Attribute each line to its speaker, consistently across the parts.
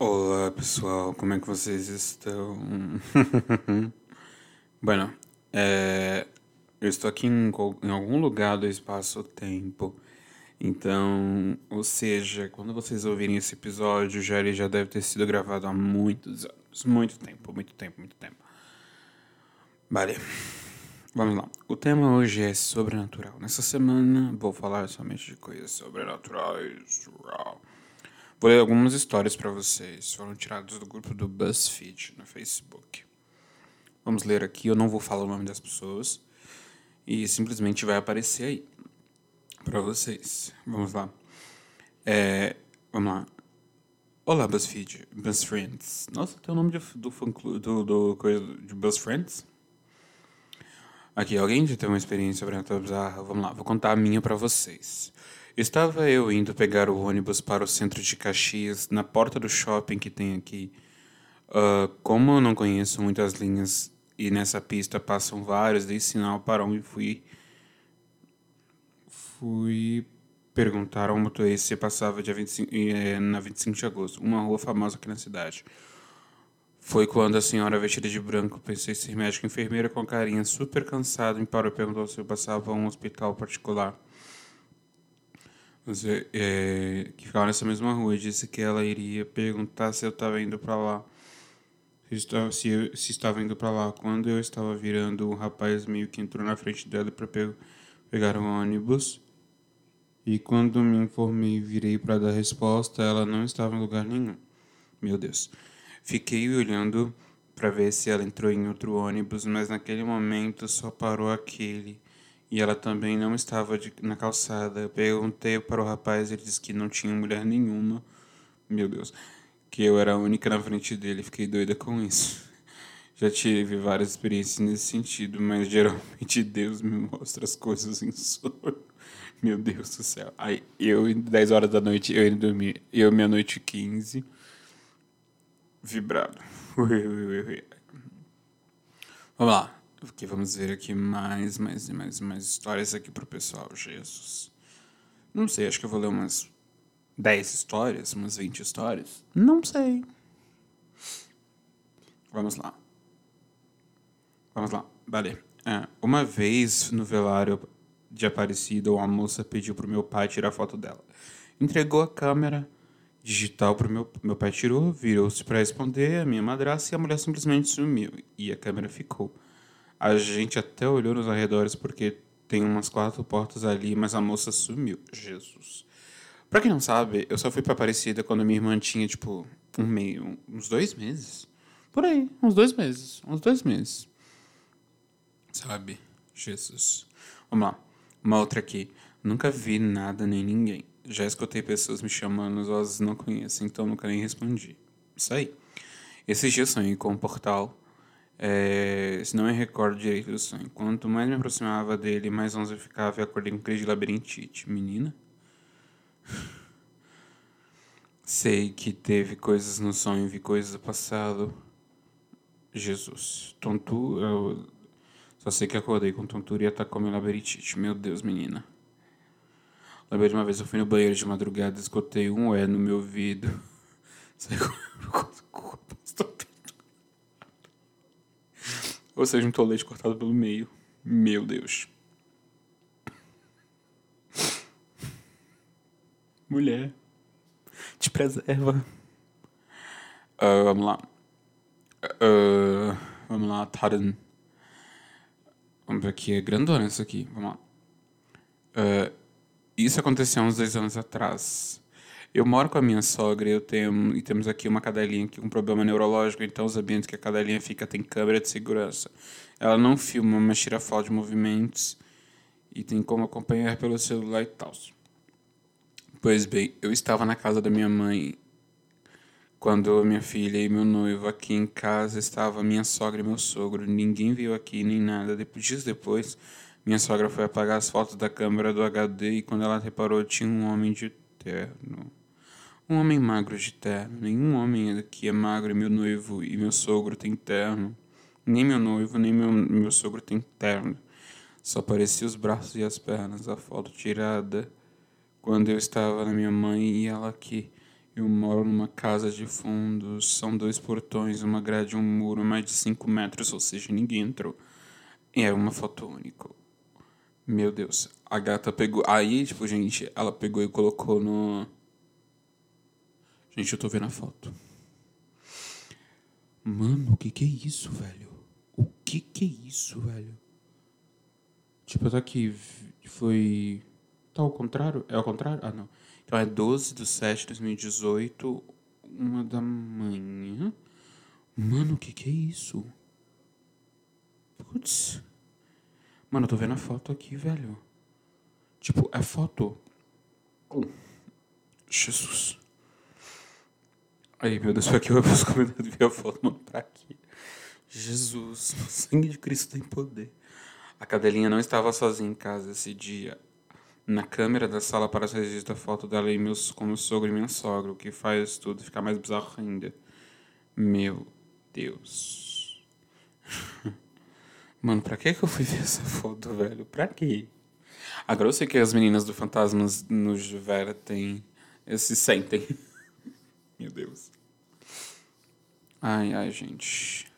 Speaker 1: Olá pessoal, como é que vocês estão? bueno, é, eu estou aqui em, em algum lugar do espaço-tempo, então, ou seja, quando vocês ouvirem esse episódio, já ele já deve ter sido gravado há muitos anos, muito tempo, muito tempo, muito tempo. Vale, vamos lá. O tema hoje é sobrenatural. Nessa semana vou falar somente de coisas sobrenaturais. Vou ler algumas histórias para vocês. Foram tiradas do grupo do BuzzFeed no Facebook. Vamos ler aqui. Eu não vou falar o nome das pessoas e simplesmente vai aparecer aí para vocês. Vamos lá. É, vamos lá. Olá, BuzzFeed, BuzzFriends. Nossa, tem o nome de, do fã clube, do, do coisa de BuzzFriends? Aqui, alguém já teve uma experiência sobrenatural? Vamos lá, vou contar a minha para vocês. Estava eu indo pegar o ônibus para o centro de Caxias, na porta do shopping que tem aqui. Uh, como eu não conheço muitas linhas e nessa pista passam vários, dei sinal para onde fui. Fui perguntar ao motorista se passava dia 25, eh, na 25 de agosto, uma rua famosa aqui na cidade. Foi quando a senhora vestida de branco, pensei ser médico enfermeira com carinha super cansada, me parou e perguntou se eu passava a um hospital particular é, que ficava nessa mesma rua e disse que ela iria perguntar se eu estava indo para lá. Se, estava, se, eu, se estava indo para lá. Quando eu estava virando, o rapaz meio que entrou na frente dela para pe pegar o ônibus. E quando me informei virei para dar resposta, ela não estava em lugar nenhum. Meu Deus. Fiquei olhando para ver se ela entrou em outro ônibus, mas naquele momento só parou aquele e ela também não estava de, na calçada. Eu perguntei para o rapaz, ele disse que não tinha mulher nenhuma. Meu Deus, que eu era a única na frente dele. Fiquei doida com isso. Já tive várias experiências nesse sentido, mas geralmente Deus me mostra as coisas em sonho. Meu Deus do céu. Aí eu, 10 horas da noite, eu indo dormir. Eu, meia-noite 15, vibrado. Vamos lá. Porque vamos ver aqui mais, mais e mais, mais histórias aqui pro pessoal. Jesus. Não sei, acho que eu vou ler umas 10 histórias, umas 20 histórias. Não sei. Vamos lá. Vamos lá. Vale. É, uma vez no velário de Aparecida, uma moça pediu pro meu pai tirar foto dela. Entregou a câmera digital pro meu, meu pai tirou, virou-se para responder a minha madrasta e a mulher simplesmente sumiu. E a câmera ficou. A gente até olhou nos arredores porque tem umas quatro portas ali, mas a moça sumiu. Jesus. Pra quem não sabe, eu só fui pra Aparecida quando minha irmã tinha, tipo, um meio, uns dois meses. Por aí, uns dois meses. Uns dois meses. Sabe? Jesus. Vamos lá. Uma outra aqui. Nunca vi nada nem ninguém. Já escutei pessoas me chamando, as vozes não conheço, então nunca nem respondi. Isso aí. Esses dias sonhei com um portal é, se não me recordo direito do sonho. Quanto mais me aproximava dele, mais longe eu ficava e acordei com crise de labirintite. Menina? Sei que teve coisas no sonho, vi coisas do passado. Jesus. Tontura. Eu só sei que acordei com tontura e atacou meu labirintite. Meu Deus, menina. Lembrei de uma vez eu fui no banheiro de madrugada, escutei um é no meu ouvido. Como. Ou seja, um tolete cortado pelo meio. Meu Deus. Mulher. Te preserva. Uh, vamos lá. Uh, vamos lá, Taran. Vamos ver aqui, é grandona isso aqui. Vamos lá. Uh, isso aconteceu uns dois anos atrás. Eu moro com a minha sogra eu tenho, e temos aqui uma cadelinha com um problema neurológico, então os ambientes que a cadelinha fica tem câmera de segurança. Ela não filma, mas tira foto de movimentos e tem como acompanhar pelo celular e tal. Pois bem, eu estava na casa da minha mãe quando minha filha e meu noivo aqui em casa estava minha sogra e meu sogro. Ninguém veio aqui nem nada. Depois, dias depois, minha sogra foi apagar as fotos da câmera do HD e quando ela reparou tinha um homem de terno. Um homem magro de terno. Nenhum homem aqui é magro, meu noivo e meu sogro tem terno. Nem meu noivo, nem meu, meu sogro tem terno. Só aparecia os braços e as pernas. A foto tirada quando eu estava na minha mãe e ela aqui. Eu moro numa casa de fundos, são dois portões, uma grade e um muro, mais de 5 metros, ou seja, ninguém entrou. E era uma foto única. Meu Deus. A gata pegou. Aí, tipo, gente, ela pegou e colocou no. Gente, eu tô vendo a foto. Mano, o que que é isso, velho? O que que é isso, velho? Tipo, tá aqui. Foi. Tá ao contrário? É ao contrário? Ah, não. Então é 12 de 7 de 2018, uma da manhã. Mano, o que que é isso? Putz. Mano, eu tô vendo a foto aqui, velho. Tipo, é foto. Jesus. Aí, meu Deus, foi aqui eu vi os comentários ver a foto, mano, pra quê? Jesus, o sangue de Cristo tem poder. A cadelinha não estava sozinha em casa esse dia. Na câmera da sala para registrar a foto dela e meus, com meu sogro e minha sogra, o que faz tudo ficar mais bizarro ainda. Meu Deus. Mano, pra que que eu fui ver essa foto, velho? Pra quê? Agora eu sei que as meninas do Fantasmas no Vera têm. Se sentem. Meu Deus. Ai, ai, gente.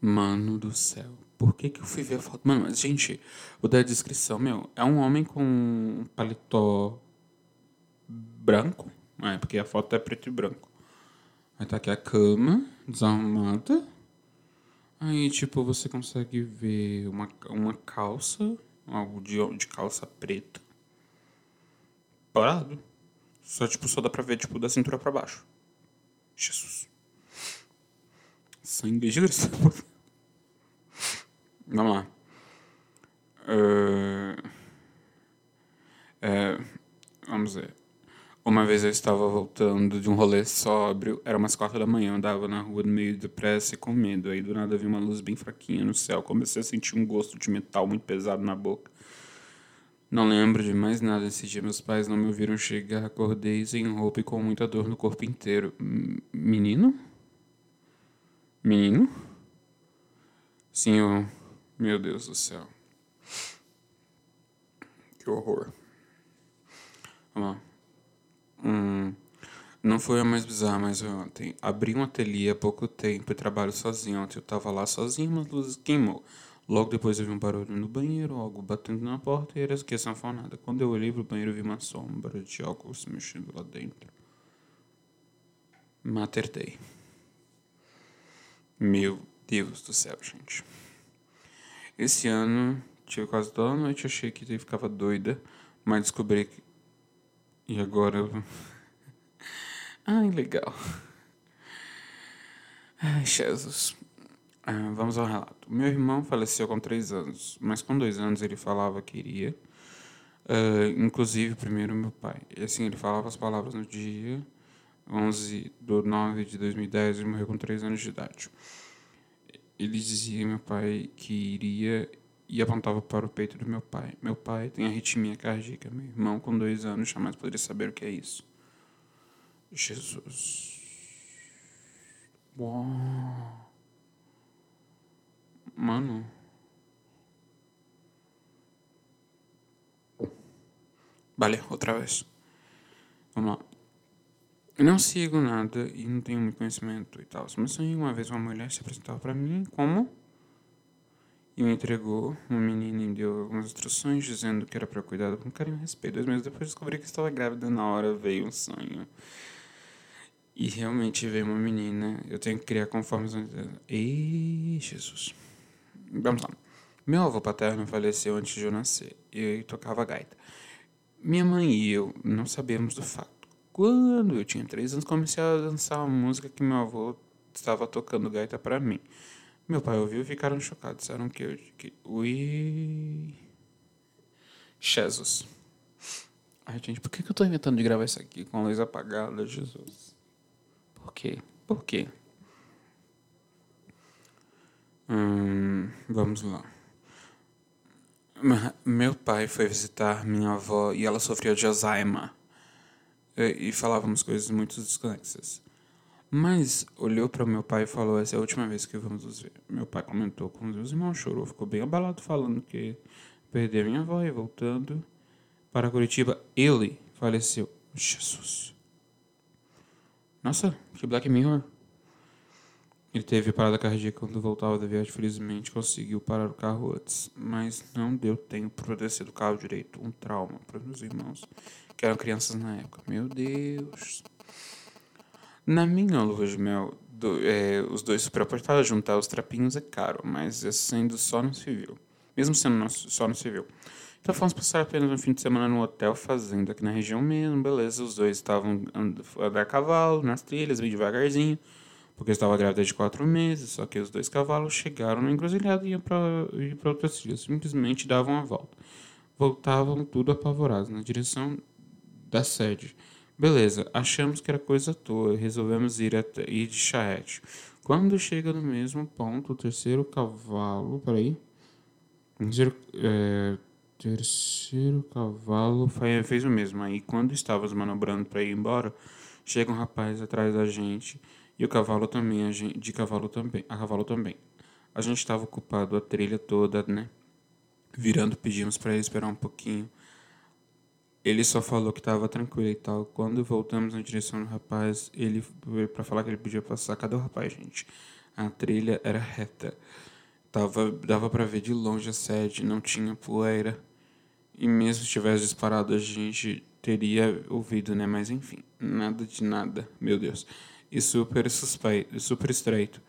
Speaker 1: Mano do céu. Por que que eu fui ver a foto? Mano, mas, gente, vou dar a descrição, meu. É um homem com um paletó branco. É, porque a foto é preto e branco. Aí tá aqui a cama, desarrumada. Aí, tipo, você consegue ver uma, uma calça, algo de, de calça preta. Parado. Só, tipo, só dá pra ver, tipo, da cintura pra baixo. Jesus. Sangue de Cristo. Vamos lá. Uh, é, vamos ver. Uma vez eu estava voltando de um rolê sóbrio, era umas quatro da manhã, andava na rua meio depressa e com medo. Aí do nada vi uma luz bem fraquinha no céu, comecei a sentir um gosto de metal muito pesado na boca. Não lembro de mais nada esse dia, meus pais não me ouviram chegar, acordei sem roupa e com muita dor no corpo inteiro. Menino? Menino? Sim, eu... Meu Deus do céu. Que horror. Vamos lá. Hum, não foi a mais bizarra, mas ontem. Abri um ateliê há pouco tempo e trabalho sozinho. Ontem eu tava lá sozinho, mas a luz queimou. Logo depois eu vi um barulho no banheiro, algo batendo na porta e era que sanfonada. Quando eu olhei pro banheiro, vi uma sombra de algo se mexendo lá dentro. Materdei. Meu Deus do céu, gente. Esse ano, tive quase toda a noite, achei que eu ficava doida, mas descobri que e agora. Ai, legal. Ai, Jesus. Ah, vamos ao relato. Meu irmão faleceu com três anos, mas com dois anos ele falava que iria. Uh, inclusive, primeiro meu pai. E assim, ele falava as palavras no dia 11 de 9 de 2010, ele morreu com três anos de idade. Ele dizia, meu pai, que iria e apontava para o peito do meu pai. Meu pai tem arritmia cardíaca. Meu irmão, com dois anos, jamais poderia saber o que é isso. Jesus. Uau. Mano. Vale, outra vez. Vamos lá. Eu não sigo nada e não tenho muito conhecimento e tal. Mas uma vez uma mulher se apresentava para mim como e me entregou. Uma menina me deu algumas instruções dizendo que era para cuidar com carinho e respeito. Dois meses depois descobri que estava grávida. Na hora veio um sonho. E realmente veio uma menina. Eu tenho que criar conforme. Ei, Jesus. Vamos lá. Meu avô paterno faleceu antes de eu nascer. E eu tocava gaita. Minha mãe e eu não sabíamos do fato. Quando eu tinha três anos, comecei a dançar uma música que meu avô estava tocando gaita para mim. Meu pai ouviu e ficaram chocados. Disseram que eu. Que, ui. Jesus. Ai, gente, por que, que eu tô inventando de gravar isso aqui com a luz apagada, Jesus? Por quê? Por quê? Hum, vamos lá. Meu pai foi visitar minha avó e ela sofria de Alzheimer. E, e falávamos coisas muito desconexas. Mas olhou para meu pai e falou: Essa é a última vez que vamos nos ver. Meu pai comentou com os meus irmãos, chorou, ficou bem abalado, falando que perdeu minha avó e voltando para Curitiba, ele faleceu. Jesus. Nossa, que Black Mirror. Ele teve parada cardíaca quando voltava da viagem. Felizmente conseguiu parar o carro antes, mas não deu tempo para descer do carro direito. Um trauma para meus irmãos, que eram crianças na época. Meu Deus. Na minha lua de mel, do, é, os dois superaportaram juntar os trapinhos é caro, mas sendo só no civil. Mesmo sendo só no civil. Então fomos passar apenas um fim de semana no hotel fazenda aqui na região mesmo, beleza. Os dois estavam andando a cavalo nas trilhas, bem devagarzinho, porque estava grávida de quatro meses. Só que os dois cavalos chegaram na encruzilhada e iam para outras trilhas. Simplesmente davam a volta. Voltavam tudo apavorados na direção da sede. Beleza, achamos que era coisa à toa resolvemos ir, até, ir de charrete. Quando chega no mesmo ponto, o terceiro cavalo. Peraí. Terceiro, é, terceiro cavalo fez o mesmo. Aí, quando estávamos manobrando para ir embora, chega um rapaz atrás da gente e o cavalo também, a gente, de cavalo também, a cavalo também. A gente estava ocupado a trilha toda, né? Virando, pedimos para ele esperar um pouquinho. Ele só falou que estava tranquilo e tal. Quando voltamos na direção do rapaz, ele para falar que ele podia passar. Cadê o rapaz, gente? A trilha era reta. Tava, dava para ver de longe a sede, não tinha poeira. E mesmo se tivesse disparado, a gente teria ouvido, né? Mas enfim, nada de nada, meu Deus. E super suspeito, super estreito.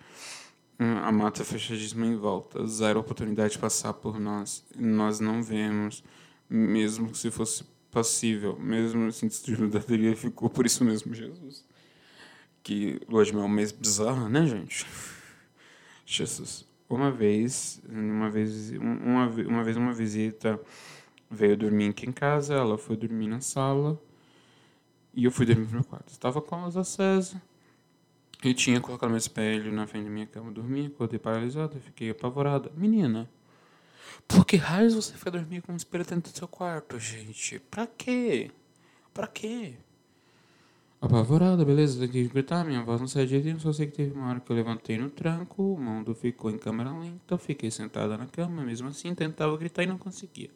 Speaker 1: Hum, a mata fechadíssima em volta, zero oportunidade de passar por nós. Nós não vemos, mesmo se fosse possível, mesmo assim, teoria ficou por isso mesmo, Jesus. Que lua de mel é um mês bizarro, né, gente? Jesus uma vez, uma vez, uma, uma vez uma visita veio dormir aqui em casa, ela foi dormir na sala e eu fui dormir no meu quarto. Estava com a luz acesa e tinha colocado meu espelho na frente da minha cama, dormia, acordei paralisada, fiquei apavorada. Menina, por que raios você foi dormir com um espelho dentro do seu quarto, gente? Pra quê? Pra quê? Apavorada, beleza, que gritar, minha voz não sai direitinho, só sei que teve uma hora que eu levantei no tranco, o mundo ficou em câmera lenta, fiquei sentada na cama, mesmo assim tentava gritar e não conseguia.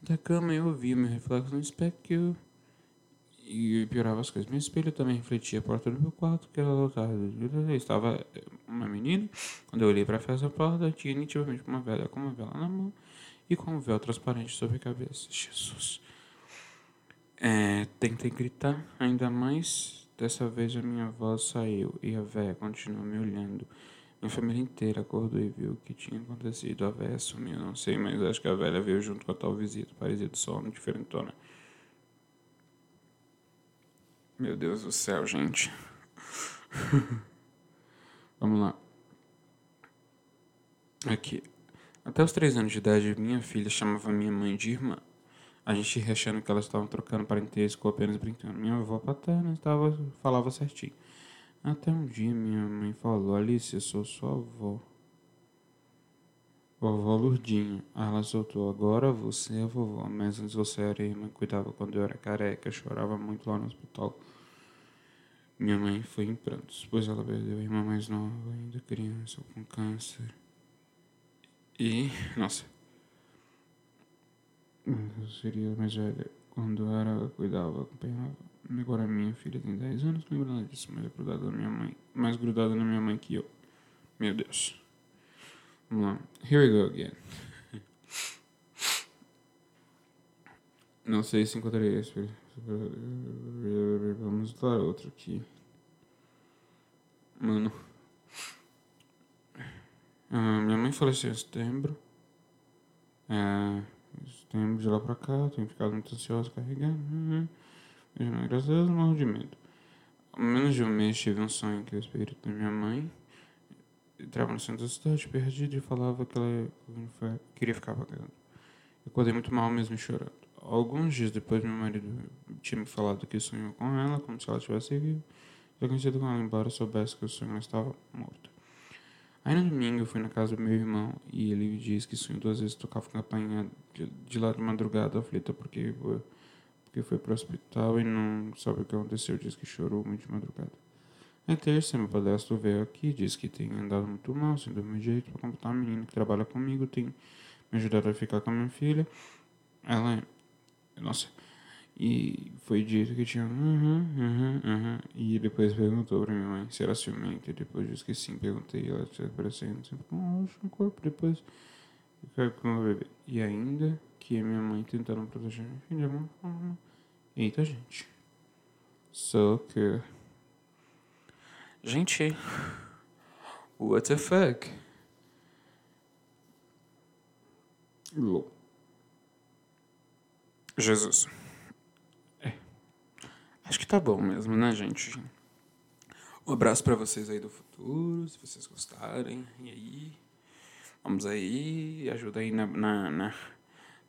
Speaker 1: Da cama eu via meu reflexo no espelho e piorava as coisas. Meu espelho também refletia a porta do meu quarto, que era lotada. Estava uma menina, quando eu olhei para a porta, tinha nitidamente uma velha com uma vela na mão e com um véu transparente sobre a cabeça. Jesus. É, tentei gritar ainda mais. Dessa vez a minha voz saiu e a véia continuou me olhando. Minha família inteira acordou e viu o que tinha acontecido. A véia sumiu, não sei, mas acho que a velha veio junto com a tal visita. Parecia de sono, diferentona. Meu Deus do céu, gente. Vamos lá. Aqui. Até os três anos de idade, minha filha chamava minha mãe de irmã a gente achando que elas estavam trocando parentesco ou apenas brincando. Minha avó paterna estava, falava certinho. Até um dia minha mãe falou, Alice, eu sou sua avó. Vovó Lurdinha. Ela soltou, agora você é vovó, mas antes você era irmã, cuidava quando eu era careca, chorava muito lá no hospital. Minha mãe foi em prantos, pois ela perdeu a irmã mais nova, ainda criança, com câncer. E, nossa, eu seria mais velha. Quando era, cuidava, acompanhava. Agora minha filha tem 10 anos, não lembro nada disso, mas é grudada na minha mãe. Mais grudada na minha mãe que eu. Meu Deus. Vamos lá. Here we go again. Não sei se encontrei esse. Vamos dar outro aqui. Mano. Ah, minha mãe faleceu em setembro. É. Setembro de lá pra cá, tenho ficado muito ansioso carregando. Uhum. Graças a Deus, morro de medo. Há menos de um mês tive um sonho que o espírito da minha mãe entrava no centro da cidade, perdido, e falava que ela queria ficar vagando. Eu acordei muito mal mesmo chorando. Alguns dias depois, meu marido tinha me falado que sonhou com ela, como se ela tivesse viva. Eu conhecido com ela, embora soubesse que o sonho estava morto. Aí no domingo eu fui na casa do meu irmão e ele me disse que sonhou duas vezes tocava campainha de, de lá de madrugada aflita porque, porque foi pro hospital e não sabe o que aconteceu. Disse que chorou muito de madrugada. Na terça, meu padrasto veio aqui, disse que tem andado muito mal, sem dormir direito, para computar a menina que trabalha comigo, tem me ajudado a ficar com a minha filha. Ela. Nossa. E foi dito que tinha. Uhum, uhum, uhum. E depois perguntou pra minha mãe se era ciumento. E depois disse que sim. Perguntei. Ela tinha aparecendo assim, nossa, um corpo. Depois. com o bebê. E ainda que minha mãe tentando proteger minha filha. Eita, gente. Só que. Gente. What the fuck? Jesus. É. Acho que tá bom mesmo, né, gente? Um abraço para vocês aí do futuro, se vocês gostarem. E aí? Vamos aí, ajuda aí na, na, na,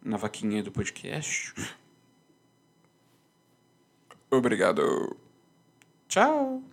Speaker 1: na vaquinha do podcast. Obrigado. Tchau.